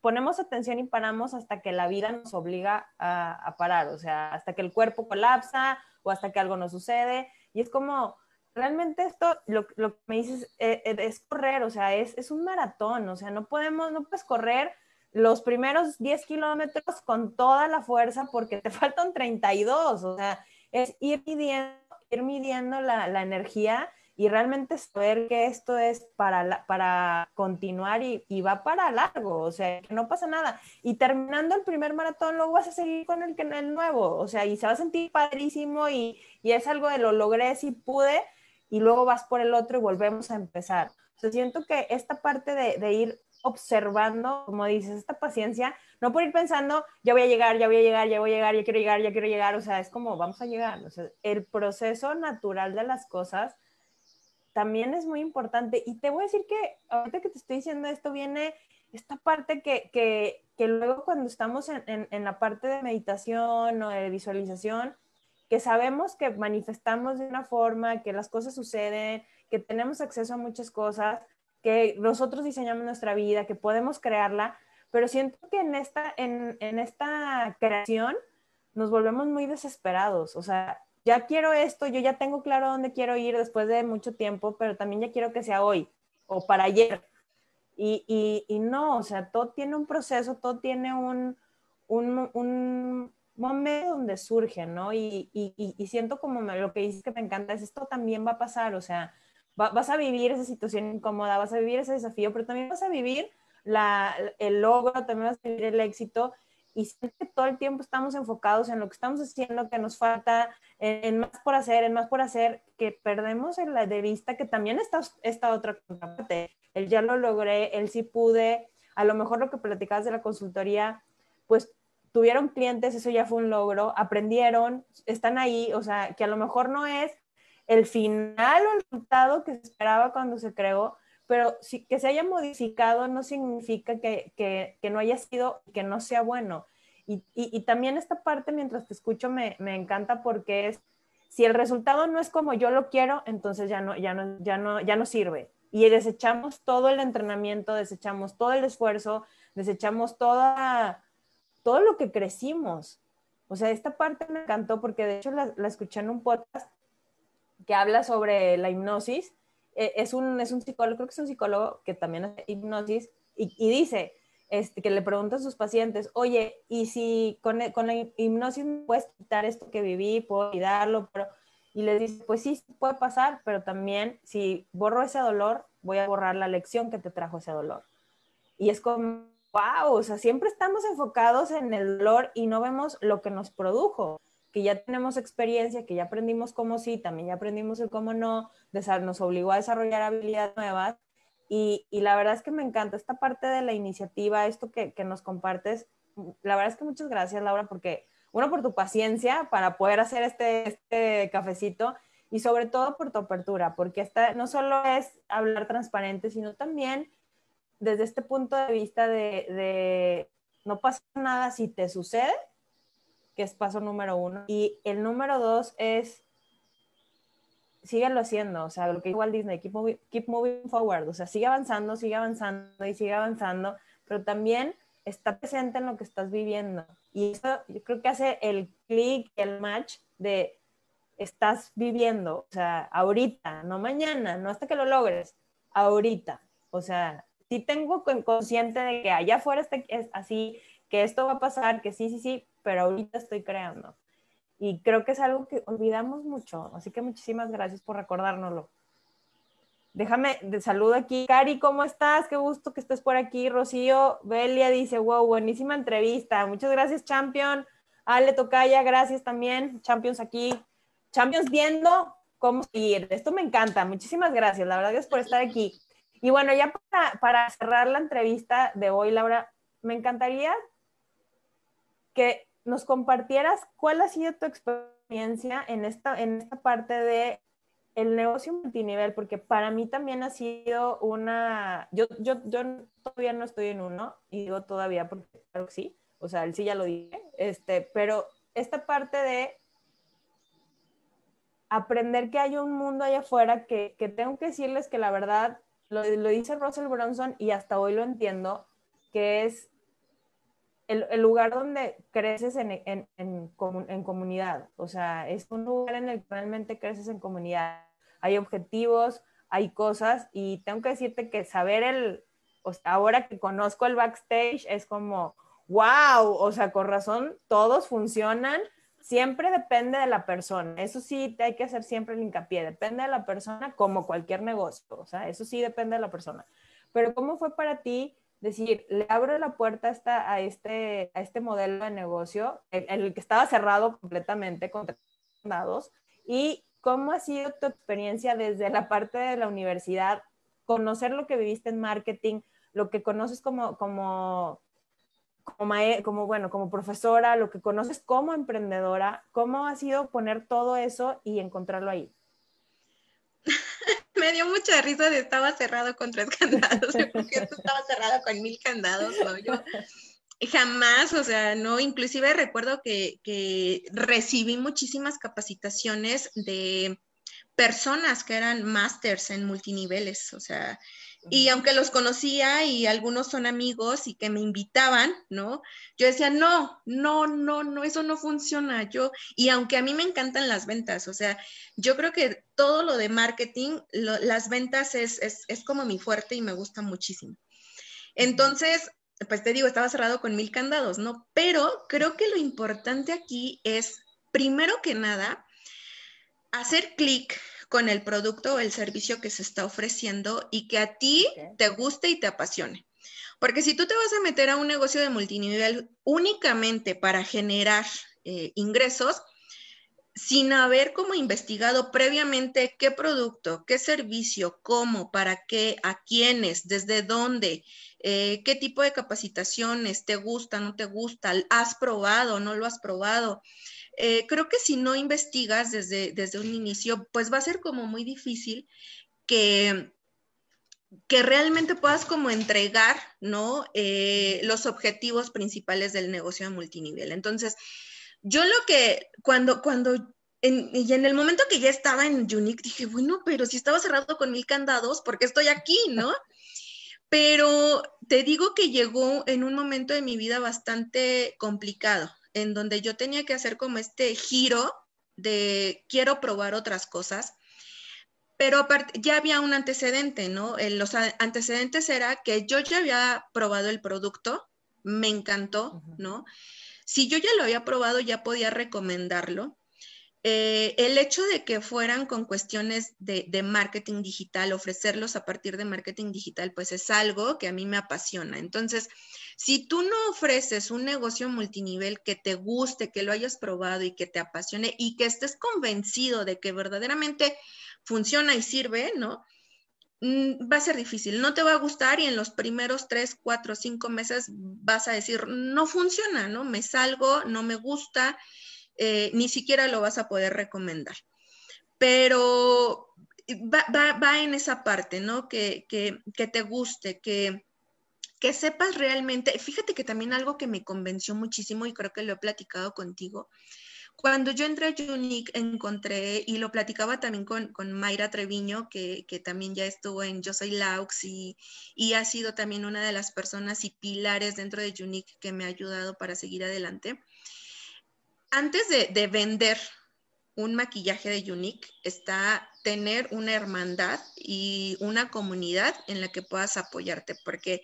ponemos atención y paramos hasta que la vida nos obliga a, a, parar, o sea, hasta que el cuerpo colapsa, o hasta que algo nos sucede. Y es como, realmente esto, lo, lo que me dices, eh, eh, es correr, o sea, es, es un maratón, o sea, no podemos, no puedes correr los primeros 10 kilómetros con toda la fuerza porque te faltan 32, o sea, es ir midiendo, ir midiendo la, la energía y realmente saber que esto es para, para continuar y, y, va para largo, o sea, que no pasa nada. Y terminando el primer maratón, luego vas a seguir con el, el nuevo, o sea, y se va a sentir padrísimo y, y es algo de lo logré si pude, y luego vas por el otro y volvemos a empezar. O sea, siento que esta parte de, de ir observando, como dices, esta paciencia, no por ir pensando, ya voy a llegar, ya voy a llegar, ya voy a llegar, ya quiero llegar, ya quiero llegar, o sea, es como vamos a llegar, o sea, el proceso natural de las cosas también es muy importante. Y te voy a decir que ahorita que te estoy diciendo esto, viene esta parte que, que, que luego cuando estamos en, en, en la parte de meditación o de visualización, que sabemos que manifestamos de una forma, que las cosas suceden, que tenemos acceso a muchas cosas, que nosotros diseñamos nuestra vida, que podemos crearla, pero siento que en esta, en, en esta creación nos volvemos muy desesperados, o sea, ya quiero esto, yo ya tengo claro dónde quiero ir después de mucho tiempo, pero también ya quiero que sea hoy o para ayer. Y, y, y no, o sea, todo tiene un proceso, todo tiene un, un, un momento donde surge, ¿no? Y, y, siento como lo que dices que me encanta es esto también va a pasar, o sea, vas a vivir esa situación incómoda, vas a vivir ese desafío, pero también vas a vivir la, el logro, también vas a vivir el éxito y siempre todo el tiempo estamos enfocados en lo que estamos haciendo, que nos falta, en, más por hacer, en más por hacer, que perdemos en la de vista que también está esta otra parte. El ya lo logré, el sí pude, a lo mejor lo que platicabas de la consultoría, pues tuvieron clientes, eso ya fue un logro, aprendieron, están ahí, o sea, que a lo mejor no es el final o el resultado que se esperaba cuando se creó, pero si, que se haya modificado no significa que, que, no haya sido, que no sea bueno. Y, y, también esta parte, mientras te escucho, me, me, encanta porque es, si el resultado no es como yo lo quiero, entonces ya no, ya no, ya no, ya no sirve. Y desechamos todo el entrenamiento, desechamos todo el esfuerzo, desechamos toda, todo lo que crecimos. O sea, esta parte me encantó porque de hecho la, la escuché en un podcast que habla sobre la hipnosis eh, es, un, es un psicólogo, creo que es un psicólogo que también hace hipnosis y, dice este, que le pregunta a sus pacientes, oye, ¿y si con, con la hipnosis me puedes quitar esto que viví, puedo olvidarlo? Pero, y le dice, pues sí, puede pasar, pero también si borro ese dolor, voy a borrar la lección que te trajo ese dolor. Y es como, wow, o sea, siempre estamos enfocados en el dolor y no vemos lo que nos produjo que ya tenemos experiencia, que ya aprendimos cómo sí, también ya aprendimos el cómo no, nos obligó a desarrollar habilidades nuevas. Y, y, la verdad es que me encanta esta parte de la iniciativa, esto que, que, nos compartes. La verdad es que muchas gracias, Laura, porque uno por tu paciencia para poder hacer este, este cafecito y sobre todo por tu apertura, porque esta, no solo es hablar transparente, sino también desde este punto de vista de, de no pasa nada si te sucede, que es paso número uno. Y el número dos es, síguelo haciendo, o sea, lo que igual Disney, keep moving, keep moving forward, o sea, sigue avanzando, sigue avanzando y sigue avanzando, pero también está presente en lo que estás viviendo. Y eso yo creo que hace el clic, el match de estás viviendo, o sea, ahorita, no mañana, no hasta que lo logres, ahorita. O sea, sí tengo consciente de que allá afuera es así, que esto va a pasar, que sí, sí, sí, pero ahorita estoy creando. Y creo que es algo que olvidamos mucho, así que muchísimas gracias por recordárnoslo. Déjame, de saludo aquí. Cari, ¿cómo estás? Qué gusto que estés por aquí. Rocío Belia dice, wow, buenísima entrevista. Muchas gracias, Champion. Ale Tocaya, gracias también. Champions aquí. Champions viendo cómo seguir. Esto me encanta. Muchísimas gracias. La verdad es por estar aquí. Y bueno, ya para, para cerrar la entrevista de hoy, Laura, me encantaría que nos compartieras cuál ha sido tu experiencia en esta, en esta parte de el negocio multinivel, porque para mí también ha sido una, yo, yo, yo todavía no estoy en uno, y digo todavía porque claro que sí, o sea, el sí ya lo dije, este, pero esta parte de aprender que hay un mundo allá afuera que, que tengo que decirles que la verdad, lo, lo dice Russell Bronson y hasta hoy lo entiendo, que es el, lugar donde creces en, en, en, comunidad. O sea, es un lugar en el que realmente creces en comunidad. Hay objetivos, hay cosas y tengo que decirte que saber el, o ahora que conozco el backstage es como, wow, o sea, con razón, todos funcionan. Siempre depende de la persona. Eso sí, hay que hacer siempre el hincapié. Depende de la persona como cualquier negocio. O sea, eso sí depende de la persona. Pero ¿cómo fue para ti decir, le abro la puerta a, este, a este modelo de negocio, el, el que estaba cerrado completamente con dados, y cómo ha sido tu experiencia desde la parte de la universidad, conocer lo que viviste en marketing, lo que conoces como, como, como, como, bueno, como profesora, lo que conoces como emprendedora, cómo ha sido poner todo eso y encontrarlo ahí me dio mucha risa de estaba cerrado con tres candados, esto estaba cerrado con mil candados, ¿no? Yo jamás, o sea, no, inclusive recuerdo que, que recibí muchísimas capacitaciones de personas que eran masters en multiniveles, o sea, y aunque los conocía y algunos son amigos y que me invitaban, ¿no? Yo decía, no, no, no, no, eso no funciona. Yo, y aunque a mí me encantan las ventas, o sea, yo creo que todo lo de marketing, las ventas es, es, es como mi fuerte y me gusta muchísimo. Entonces, pues te digo, estaba cerrado con mil candados, ¿no? Pero creo que lo importante aquí es, primero que nada, hacer clic con el producto o el servicio que se está ofreciendo y que a ti te guste y te apasione. Porque si tú te vas a meter a un negocio de multinivel únicamente para generar eh, ingresos, sin haber como investigado previamente qué producto, qué servicio, cómo, para qué, a quiénes, desde dónde, eh, qué tipo de capacitaciones te gusta, no te gusta, has probado, no lo has probado. Eh, creo que si no investigas desde, desde un inicio, pues va a ser como muy difícil que, que realmente puedas como entregar, ¿no? Eh, los objetivos principales del negocio de multinivel. Entonces, yo lo que, cuando, cuando, y en el momento que ya estaba en Unique, dije, bueno, pero si estaba cerrado con mil candados, ¿por qué estoy aquí, no? Pero te digo que llegó en un momento de mi vida bastante complicado, en donde yo tenía que hacer como este giro de quiero probar otras cosas, pero aparte ya había un antecedente, ¿no? los antecedentes era que yo ya había probado el producto, me encantó, ¿no? Si yo ya lo había probado, ya podía recomendarlo. Eh, el hecho de que fueran con cuestiones de, de, marketing digital, ofrecerlos a partir de marketing digital, pues es algo que a mí me apasiona. Entonces, si tú no ofreces un negocio multinivel que te guste, que lo hayas probado y que te apasione y que estés convencido de que verdaderamente funciona y sirve, ¿no? Mm, va a ser difícil, no te va a gustar y en los primeros tres, cuatro, cinco meses vas a decir, no funciona, ¿no? Me salgo, no me gusta, eh, ni siquiera lo vas a poder recomendar. Pero va, en esa parte, ¿no? Que, te guste, que, que sepas realmente, fíjate que también algo que me convenció muchísimo y creo que lo he platicado contigo, cuando yo entré a Unique encontré, y lo platicaba también con, Mayra Treviño, que, también ya estuvo en Yo Soy Laux y, ha sido también una de las personas y pilares dentro de Unique que me ha ayudado para seguir adelante. Antes de, de vender un maquillaje de Unique está tener una hermandad y una comunidad en la que puedas apoyarte, porque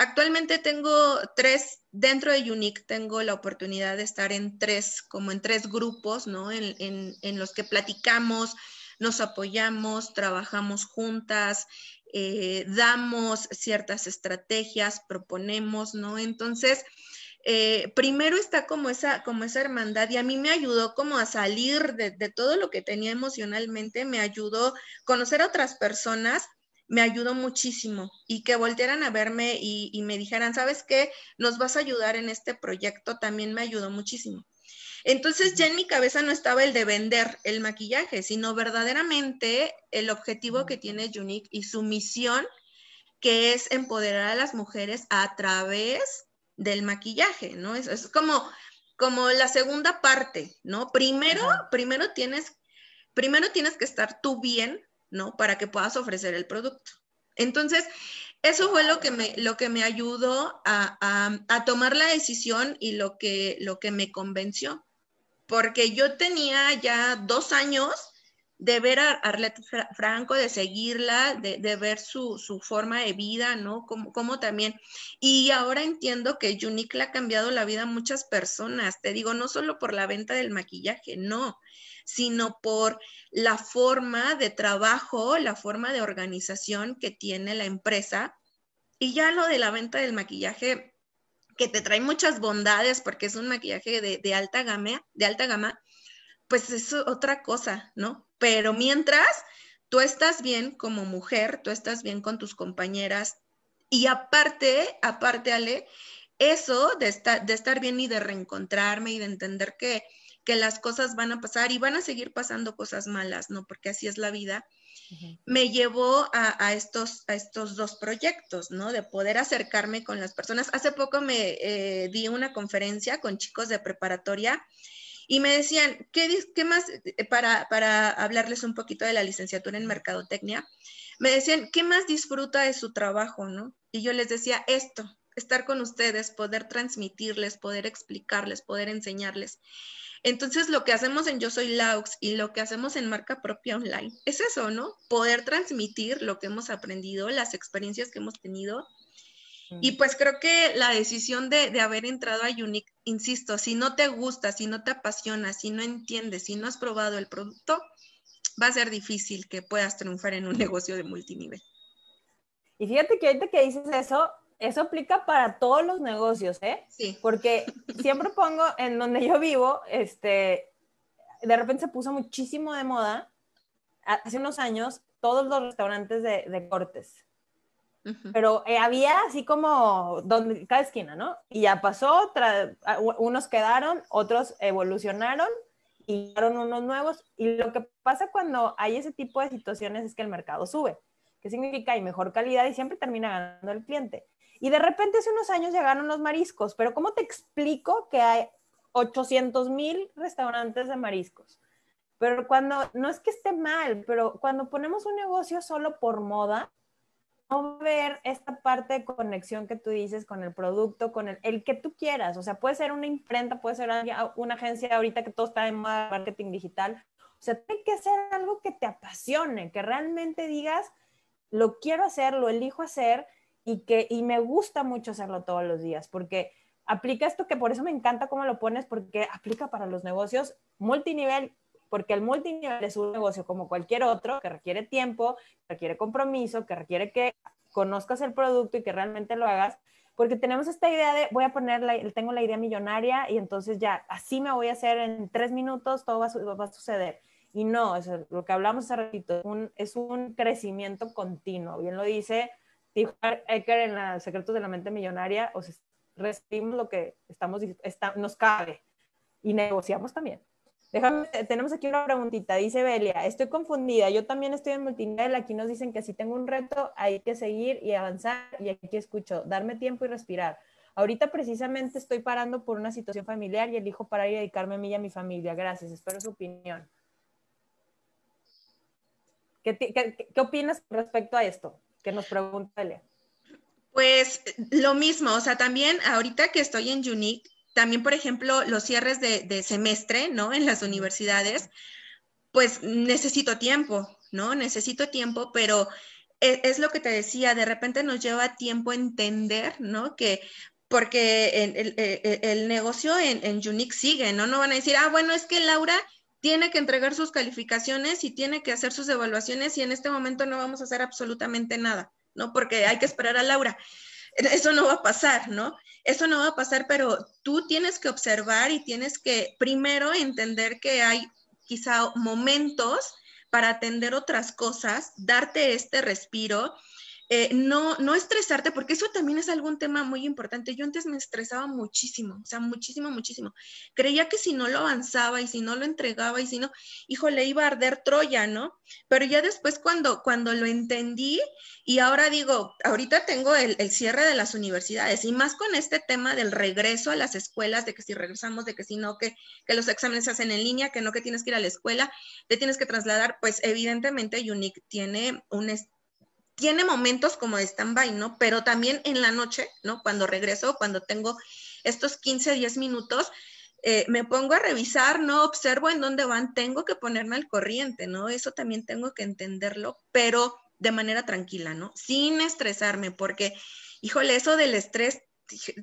Actualmente tengo tres, dentro de Unique tengo la oportunidad de estar en tres, como en tres grupos, ¿no? En, los que platicamos, nos apoyamos, trabajamos juntas, eh, damos ciertas estrategias, proponemos, ¿no? Entonces, eh, primero está como esa, como esa hermandad y a mí me ayudó como a salir de, de todo lo que tenía emocionalmente, me ayudó conocer a otras personas me ayudó muchísimo y que voltearan a verme y, me dijeran, ¿sabes qué? Nos vas a ayudar en este proyecto, también me ayudó muchísimo. Entonces ya en mi cabeza no estaba el de vender el maquillaje, sino verdaderamente el objetivo que tiene Unique y su misión, que es empoderar a las mujeres a través del maquillaje, ¿no? Es, es como, como la segunda parte, ¿no? Primero, primero tienes, primero tienes que estar tú bien ¿no? Para que puedas ofrecer el producto. Entonces, eso fue lo que me, lo que me ayudó a, tomar la decisión y lo que, lo que me convenció. Porque yo tenía ya dos años de ver a Arlette Franco, de seguirla, de, ver su, forma de vida, ¿no? Como, como, también. Y ahora entiendo que Unique le ha cambiado la vida a muchas personas. Te digo, no solo por la venta del maquillaje, no, sino por la forma de trabajo, la forma de organización que tiene la empresa. Y ya lo de la venta del maquillaje, que te trae muchas bondades porque es un maquillaje de, alta gama, de alta gama, pues es otra cosa, ¿no? Pero mientras tú estás bien como mujer, tú estás bien con tus compañeras y aparte, aparte, Ale, eso de, de estar bien y de reencontrarme y de entender que que las cosas van a pasar y van a seguir pasando cosas malas, ¿no? Porque así es la vida. Me llevó a, estos, a estos dos proyectos, ¿no? De poder acercarme con las personas. Hace poco me eh, di una conferencia con chicos de preparatoria y me decían, ¿qué, más, eh, para, para hablarles un poquito de la licenciatura en Mercadotecnia, me decían, ¿qué más disfruta de su trabajo, no? Y yo les decía, esto, estar con ustedes, poder transmitirles, poder explicarles, poder enseñarles. Entonces, lo que hacemos en Yo Soy Laux y lo que hacemos en Marca Propia Online es eso, ¿no? Poder transmitir lo que hemos aprendido, las experiencias que hemos tenido. Y pues creo que la decisión de, haber entrado a Unique, insisto, si no te gusta, si no te apasiona, si no entiendes, si no has probado el producto, va a ser difícil que puedas triunfar en un negocio de multinivel. Y fíjate que ahorita que dices eso, eso aplica para todos los negocios, ¿eh? Sí. Porque siempre pongo en donde yo vivo, este, de repente se puso muchísimo de moda, hace unos años, todos los restaurantes de, cortes. Pero eh, había así como donde, cada esquina, ¿no? Y ya pasó, unos quedaron, otros evolucionaron y llegaron unos nuevos. Y lo que pasa cuando hay ese tipo de situaciones es que el mercado sube. ¿Qué significa? Hay mejor calidad y siempre termina ganando el cliente. Y de repente hace unos años llegaron los mariscos, pero ¿cómo te explico que hay 800 mil restaurantes de mariscos? Pero cuando, no es que esté mal, pero cuando ponemos un negocio solo por moda, ver esta parte de conexión que tú dices con el producto, con el, el, que tú quieras. O sea, puede ser una imprenta, puede ser una agencia ahorita que todo está en marketing digital. O sea, tiene que ser algo que te apasione, que realmente digas, lo quiero hacer, lo elijo hacer y que y me gusta mucho hacerlo todos los días, porque aplica esto que por eso me encanta cómo lo pones, porque aplica para los negocios multinivel, porque el multinivel es un negocio como cualquier otro que requiere tiempo, que requiere compromiso, que requiere que conozcas el producto y que realmente lo hagas, porque tenemos esta idea de voy a poner, la, tengo la idea millonaria y entonces ya, así me voy a hacer en tres minutos, todo va a, suceder. Y no, es lo que hablamos hace ratito, un, es un crecimiento continuo, bien lo dice dijo Ecker en los Secretos de la Mente Millonaria, o sea, recibimos lo que estamos, nos cabe y negociamos también. Déjame, tenemos aquí una preguntita, dice Belia, estoy confundida, yo también estoy en multinivel, aquí nos dicen que si tengo un reto hay que seguir y avanzar y aquí escucho, darme tiempo y respirar. Ahorita precisamente estoy parando por una situación familiar y elijo parar y dedicarme a mí y a mi familia. Gracias, espero su opinión. ¿Qué, qué, qué opinas respecto a esto? que nos pregunta Pues lo mismo, o sea, también ahorita que estoy en Unique, también, por ejemplo, los cierres de, semestre, ¿no? En las universidades, pues necesito tiempo, ¿no? Necesito tiempo, pero e, es, lo que te decía, de repente nos lleva tiempo entender, ¿no? Que porque el, negocio en, en Unique sigue, ¿no? No van a decir, ah, bueno, es que Laura tiene que entregar sus calificaciones y tiene que hacer sus evaluaciones y en este momento no vamos a hacer absolutamente nada, ¿no? Porque hay que esperar a Laura. Eso no va a pasar, ¿no? Eso no va a pasar, pero tú tienes que observar y tienes que primero entender que hay quizá momentos para atender otras cosas, darte este respiro eh, no, no estresarte, porque eso también es algún tema muy importante. Yo antes me estresaba muchísimo, o sea, muchísimo, muchísimo. Creía que si no lo avanzaba y si no lo entregaba y si no, híjole, iba a arder Troya, ¿no? Pero ya después cuando, cuando lo entendí y ahora digo, ahorita tengo el, el cierre de las universidades y más con este tema del regreso a las escuelas, de que si regresamos, de que si no, que, que los exámenes se hacen en línea, que no, que tienes que ir a la escuela, te tienes que trasladar, pues evidentemente Unique tiene un tiene momentos como de stand-by, ¿no? Pero también en la noche, ¿no? Cuando regreso, cuando tengo estos 15, 10 minutos, eh, me pongo a revisar, ¿no? Observo en dónde van, tengo que ponerme al corriente, ¿no? Eso también tengo que entenderlo, pero de manera tranquila, ¿no? Sin estresarme, porque, híjole, eso del estrés,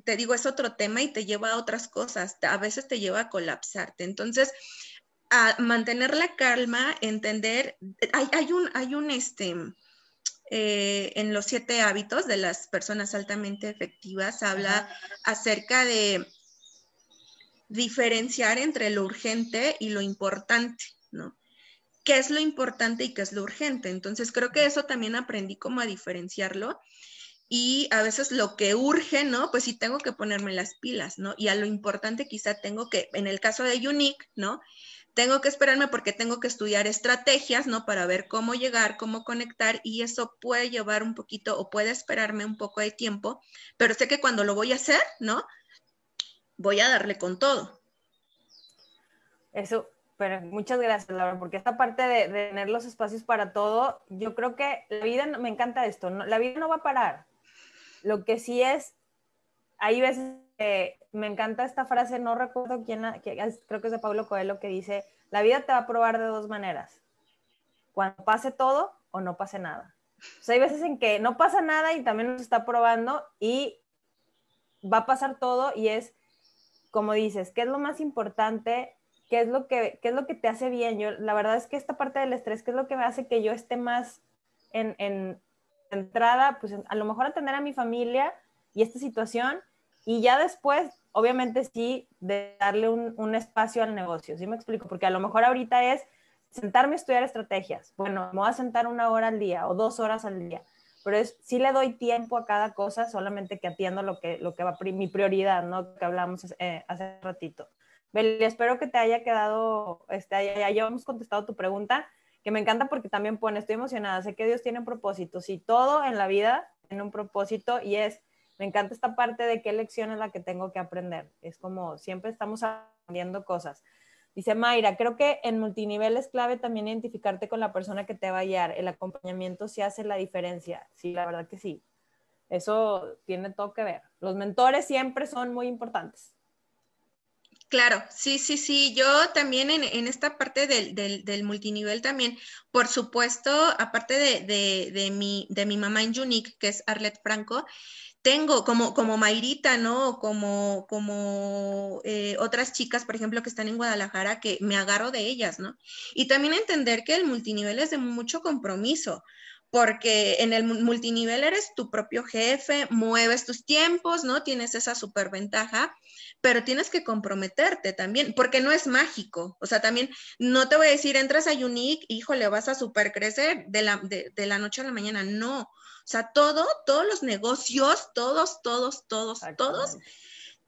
te digo, es otro tema y te lleva a otras cosas, a veces te lleva a colapsarte. Entonces, a mantener la calma, entender, hay, hay un, hay un, este, eh, en los siete hábitos de las personas altamente efectivas habla acerca de diferenciar entre lo urgente y lo importante, ¿no? ¿Qué es lo importante y qué es lo urgente? Entonces creo que eso también aprendí como a diferenciarlo y a veces lo que urge, ¿no? Pues sí tengo que ponerme las pilas, ¿no? Y a lo importante quizá tengo que, en el caso de Unique, ¿no? Tengo que esperarme porque tengo que estudiar estrategias, ¿no? Para ver cómo llegar, cómo conectar y eso puede llevar un poquito o puede esperarme un poco de tiempo, pero sé que cuando lo voy a hacer, ¿no? Voy a darle con todo. Eso, pero muchas gracias, Laura, porque esta parte de, tener los espacios para todo, yo creo que la vida, me encanta esto, la vida no va a parar. Lo que sí es, hay veces me encanta esta frase, no recuerdo quién, creo que es de Pablo Coelho, que dice, la vida te va a probar de dos maneras, cuando pase todo o no pase nada. O hay veces en que no pasa nada y también nos está probando y va a pasar todo y es, como dices, ¿qué es lo más importante? ¿Qué es lo que, qué es lo que te hace bien? Yo, la verdad es que esta parte del estrés, ¿qué es lo que me hace que yo esté más en, en entrada? Pues a lo mejor atender a mi familia, y esta situación, y ya después, obviamente sí, de darle un, un espacio al negocio, ¿sí me explico? Porque a lo mejor ahorita es sentarme a estudiar estrategias. Bueno, me voy a sentar una hora al día o dos horas al día, pero es, sí le doy tiempo a cada cosa, solamente que atiendo lo que, lo que va, mi prioridad, ¿no? Que hablamos eh, hace ratito. Beli, espero que te haya quedado, este, ya, ya hayamos contestado tu pregunta, que me encanta porque también pone, estoy emocionada, sé que Dios tiene un propósito, y todo en la vida tiene un propósito y es me encanta esta parte de qué lección es la que tengo que aprender. Es como siempre estamos aprendiendo cosas. Dice Mayra, creo que en multinivel es clave también identificarte con la persona que te va a guiar. El acompañamiento sí hace la diferencia. Sí, la verdad que sí. Eso tiene todo que ver. Los mentores siempre son muy importantes. Claro, sí, sí, sí. Yo también en, esta parte del, multinivel también, por supuesto, aparte de, de, mi, de mi mamá en Unique, que es Arlette Franco, tengo como, como Mayrita, ¿no? Como, como eh, otras chicas, por ejemplo, que están en Guadalajara, que me agarro de ellas, ¿no? Y también entender que el multinivel es de mucho compromiso, porque en el multinivel eres tu propio jefe, mueves tus tiempos, ¿no? Tienes esa superventaja, pero tienes que comprometerte también, porque no es mágico. O sea, también no te voy a decir, entras a Unique, híjole, vas a super crecer de la, de, de la noche a la mañana. No. O sea, todo, todos los negocios, todos, todos, todos, todos,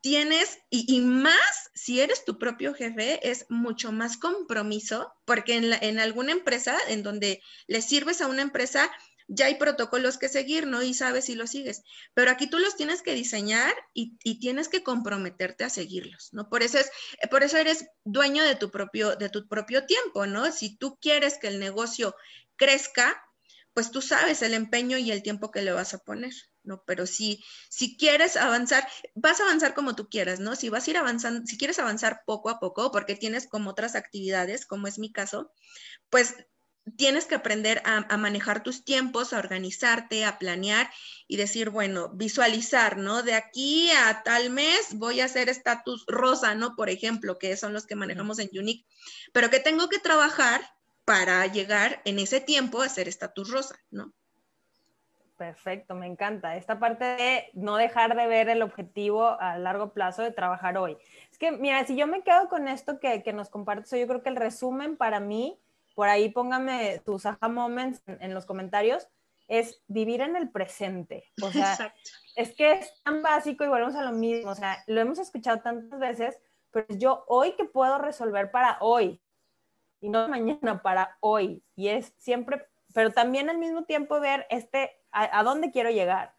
tienes, y, más si eres tu propio jefe, es mucho más compromiso, porque en, en alguna empresa, en donde le sirves a una empresa, ya hay protocolos que seguir, ¿no? Y sabes si los sigues. Pero aquí tú los tienes que diseñar y, y, tienes que comprometerte a seguirlos, ¿no? Por eso es, por eso eres dueño de tu propio, de tu propio tiempo, ¿no? Si tú quieres que el negocio crezca, pues tú sabes el empeño y el tiempo que le vas a poner, ¿no? Pero si, si quieres avanzar, vas a avanzar como tú quieras, ¿no? Si vas a ir avanzando, si quieres avanzar poco a poco, porque tienes como otras actividades, como es mi caso, pues tienes que aprender a, manejar tus tiempos, a organizarte, a planear y decir, bueno, visualizar, ¿no? De aquí a tal mes voy a hacer estatus rosa, ¿no? Por ejemplo, que son los que manejamos en Unique, pero que tengo que trabajar para llegar en ese tiempo a ser estatus rosa, ¿no? Perfecto, me encanta. Esta parte de no dejar de ver el objetivo a largo plazo de trabajar hoy. Es que, mira, si yo me quedo con esto que, que nos compartes, yo creo que el resumen para mí, por ahí póngame tus aha moments en, los comentarios, es vivir en el presente. O sea, es que es tan básico y volvemos a lo mismo. O sea, lo hemos escuchado tantas veces, pero yo hoy que puedo resolver para hoy, y no mañana, para hoy. Y es siempre, pero también al mismo tiempo ver este, a, dónde quiero llegar.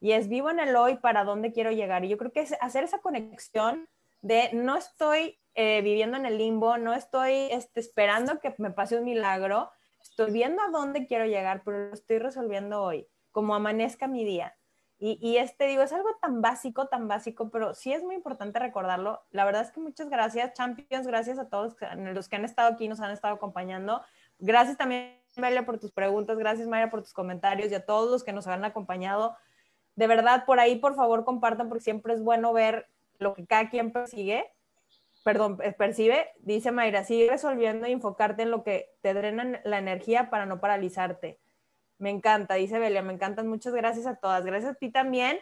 Y es vivo en el hoy para dónde quiero llegar. Y yo creo que es hacer esa conexión de no estoy eh, viviendo en el limbo, no estoy este, esperando que me pase un milagro, estoy viendo a dónde quiero llegar, pero lo estoy resolviendo hoy, como amanezca mi día. Y, este, digo, es algo tan básico, tan básico, pero sí es muy importante recordarlo. La verdad es que muchas gracias, Champions, gracias a todos los que han estado aquí, nos han estado acompañando. Gracias también, Mayra, por tus preguntas, gracias, Mayra, por tus comentarios y a todos los que nos han acompañado. De verdad, por ahí, por favor, compartan, porque siempre es bueno ver lo que cada quien persigue, perdón, eh, percibe. Dice Mayra, sigue resolviendo y enfocarte en lo que te drena la energía para no paralizarte me encanta, dice Belia, me encantan. Muchas gracias a todas. Gracias a ti también.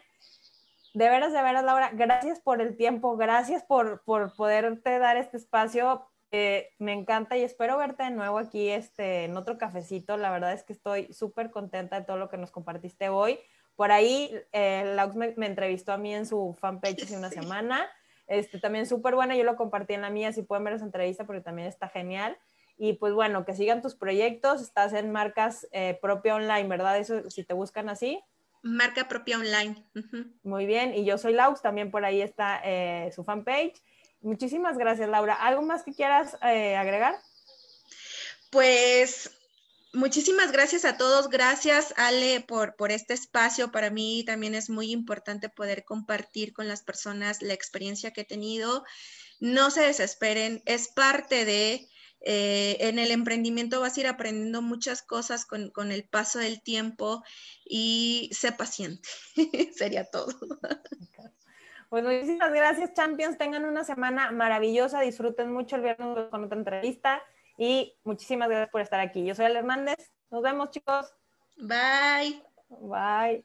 De veras, de veras, Laura, gracias por el tiempo, gracias por, por poderte dar este espacio. Eh, me encanta y espero verte de nuevo aquí este, en otro cafecito. La verdad es que estoy súper contenta de todo lo que nos compartiste hoy. Por ahí, eh, Laux me, entrevistó a mí en su fanpage hace una semana. Este, también súper buena, yo lo compartí en la mía, si pueden ver esa entrevista porque también está genial. Y pues bueno, que sigan tus proyectos, estás en marcas eh, propia online, ¿verdad? Eso, si te buscan así. Marca propia online. Muy bien, y yo soy Laux, también por ahí está eh, su fanpage. Muchísimas gracias, Laura. ¿Algo más que quieras eh, agregar? Pues muchísimas gracias a todos. Gracias, Ale, por, por este espacio. Para mí también es muy importante poder compartir con las personas la experiencia que he tenido. No se desesperen, es parte de eh, en el emprendimiento vas a ir aprendiendo muchas cosas con, con el paso del tiempo y sé paciente. Sería todo. Pues muchísimas gracias, Champions. Tengan una semana maravillosa. Disfruten mucho el viernes con otra entrevista. Y muchísimas gracias por estar aquí. Yo soy Ale Hernández. Nos vemos, chicos. Bye. Bye.